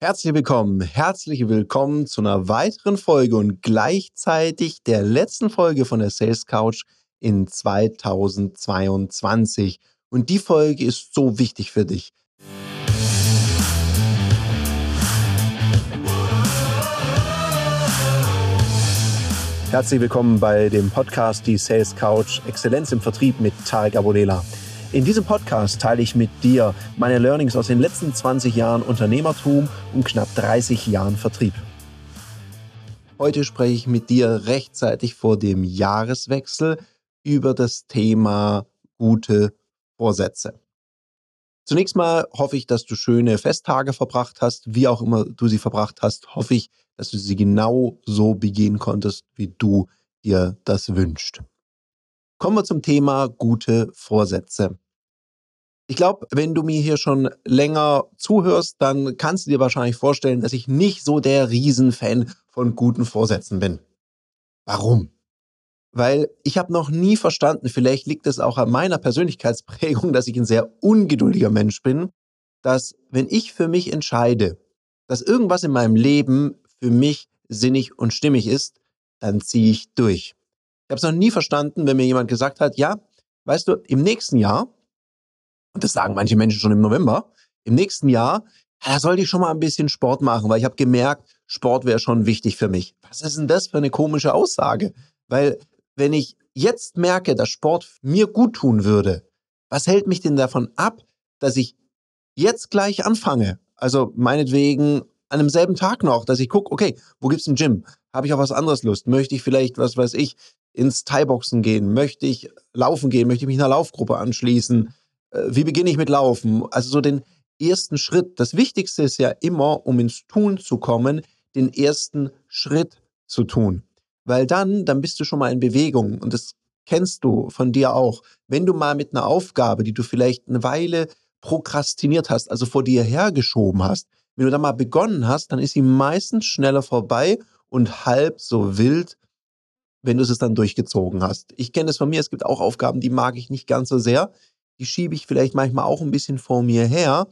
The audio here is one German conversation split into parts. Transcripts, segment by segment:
Herzlich willkommen, herzlich willkommen zu einer weiteren Folge und gleichzeitig der letzten Folge von der Sales Couch in 2022. Und die Folge ist so wichtig für dich. Herzlich willkommen bei dem Podcast Die Sales Couch Exzellenz im Vertrieb mit Tarek Abodela. In diesem Podcast teile ich mit dir meine Learnings aus den letzten 20 Jahren Unternehmertum und knapp 30 Jahren Vertrieb. Heute spreche ich mit dir rechtzeitig vor dem Jahreswechsel über das Thema gute Vorsätze. Zunächst mal hoffe ich, dass du schöne Festtage verbracht hast, wie auch immer du sie verbracht hast, hoffe ich, dass du sie genau so begehen konntest, wie du dir das wünschst. Kommen wir zum Thema gute Vorsätze. Ich glaube, wenn du mir hier schon länger zuhörst, dann kannst du dir wahrscheinlich vorstellen, dass ich nicht so der Riesenfan von guten Vorsätzen bin. Warum? Weil ich habe noch nie verstanden, vielleicht liegt es auch an meiner Persönlichkeitsprägung, dass ich ein sehr ungeduldiger Mensch bin, dass wenn ich für mich entscheide, dass irgendwas in meinem Leben für mich sinnig und stimmig ist, dann ziehe ich durch. Ich habe es noch nie verstanden, wenn mir jemand gesagt hat, ja, weißt du, im nächsten Jahr, und das sagen manche Menschen schon im November, im nächsten Jahr, da sollte ich schon mal ein bisschen Sport machen, weil ich habe gemerkt, Sport wäre schon wichtig für mich. Was ist denn das für eine komische Aussage? Weil wenn ich jetzt merke, dass Sport mir gut tun würde, was hält mich denn davon ab, dass ich jetzt gleich anfange? Also meinetwegen an demselben Tag noch, dass ich gucke, okay, wo gibt's ein Gym? Habe ich auf was anderes Lust? Möchte ich vielleicht, was weiß ich, ins Thai-Boxen gehen? Möchte ich laufen gehen? Möchte ich mich einer Laufgruppe anschließen? Äh, wie beginne ich mit Laufen? Also so den ersten Schritt. Das Wichtigste ist ja immer, um ins Tun zu kommen, den ersten Schritt zu tun. Weil dann, dann bist du schon mal in Bewegung und das kennst du von dir auch. Wenn du mal mit einer Aufgabe, die du vielleicht eine Weile prokrastiniert hast, also vor dir hergeschoben hast, wenn du da mal begonnen hast, dann ist sie meistens schneller vorbei und halb so wild, wenn du es dann durchgezogen hast. Ich kenne es von mir, es gibt auch Aufgaben, die mag ich nicht ganz so sehr. Die schiebe ich vielleicht manchmal auch ein bisschen vor mir her.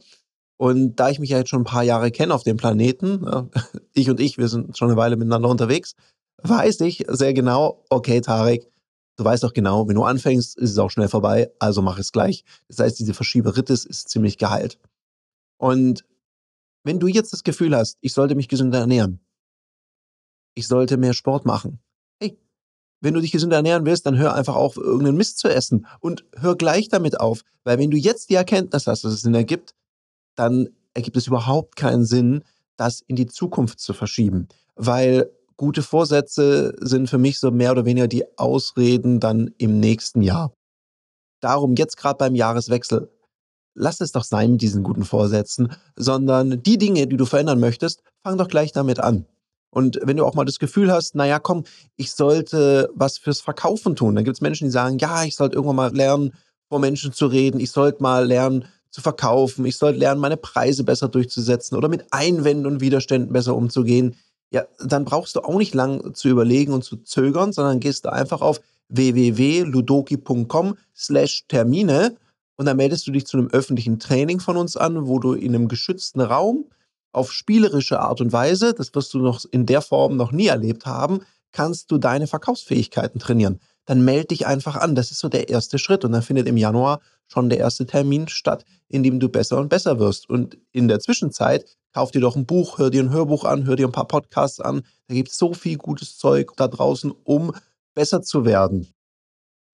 Und da ich mich ja jetzt schon ein paar Jahre kenne auf dem Planeten, ich und ich, wir sind schon eine Weile miteinander unterwegs, weiß ich sehr genau, okay, Tarek, du weißt doch genau, wenn du anfängst, ist es auch schnell vorbei, also mach es gleich. Das heißt, diese Verschieberitis ist ziemlich geheilt. Und wenn du jetzt das Gefühl hast, ich sollte mich gesünder ernähren, ich sollte mehr Sport machen. Hey, wenn du dich gesünder ernähren willst, dann hör einfach auf, irgendeinen Mist zu essen und hör gleich damit auf. Weil wenn du jetzt die Erkenntnis hast, dass es Sinn ergibt, dann ergibt es überhaupt keinen Sinn, das in die Zukunft zu verschieben. Weil gute Vorsätze sind für mich so mehr oder weniger die Ausreden dann im nächsten Jahr. Darum jetzt gerade beim Jahreswechsel, lass es doch sein mit diesen guten Vorsätzen, sondern die Dinge, die du verändern möchtest, fang doch gleich damit an. Und wenn du auch mal das Gefühl hast, naja, komm, ich sollte was fürs Verkaufen tun, dann gibt es Menschen, die sagen, ja, ich sollte irgendwann mal lernen, vor Menschen zu reden, ich sollte mal lernen zu verkaufen, ich sollte lernen, meine Preise besser durchzusetzen oder mit Einwänden und Widerständen besser umzugehen. Ja, dann brauchst du auch nicht lang zu überlegen und zu zögern, sondern gehst du einfach auf www.ludoki.com slash Termine und dann meldest du dich zu einem öffentlichen Training von uns an, wo du in einem geschützten Raum auf spielerische Art und Weise, das wirst du noch in der Form noch nie erlebt haben, kannst du deine Verkaufsfähigkeiten trainieren. Dann melde dich einfach an. Das ist so der erste Schritt. Und dann findet im Januar schon der erste Termin statt, in dem du besser und besser wirst. Und in der Zwischenzeit kauf dir doch ein Buch, hör dir ein Hörbuch an, hör dir ein paar Podcasts an. Da gibt es so viel gutes Zeug da draußen, um besser zu werden.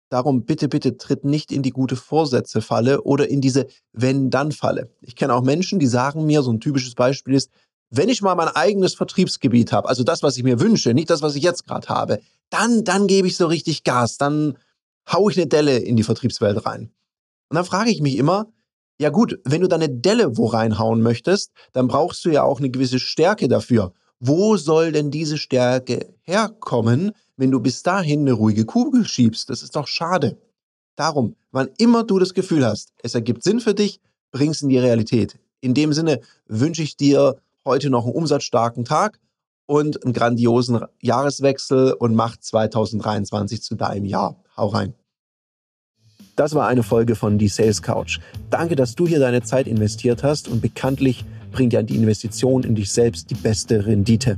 Darum bitte, bitte tritt nicht in die gute Vorsätze-Falle oder in diese Wenn-Dann-Falle. Ich kenne auch Menschen, die sagen mir, so ein typisches Beispiel ist, wenn ich mal mein eigenes Vertriebsgebiet habe, also das, was ich mir wünsche, nicht das, was ich jetzt gerade habe, dann, dann gebe ich so richtig Gas, dann haue ich eine Delle in die Vertriebswelt rein. Und dann frage ich mich immer, ja gut, wenn du da eine Delle wo reinhauen möchtest, dann brauchst du ja auch eine gewisse Stärke dafür. Wo soll denn diese Stärke herkommen, wenn du bis dahin eine ruhige Kugel schiebst. Das ist doch schade. Darum, wann immer du das Gefühl hast, es ergibt Sinn für dich, bring's in die Realität. In dem Sinne wünsche ich dir heute noch einen umsatzstarken Tag und einen grandiosen Jahreswechsel und mach 2023 zu deinem Jahr. Hau rein. Das war eine Folge von Die Sales Couch. Danke, dass du hier deine Zeit investiert hast und bekanntlich bringt ja die Investition in dich selbst die beste Rendite.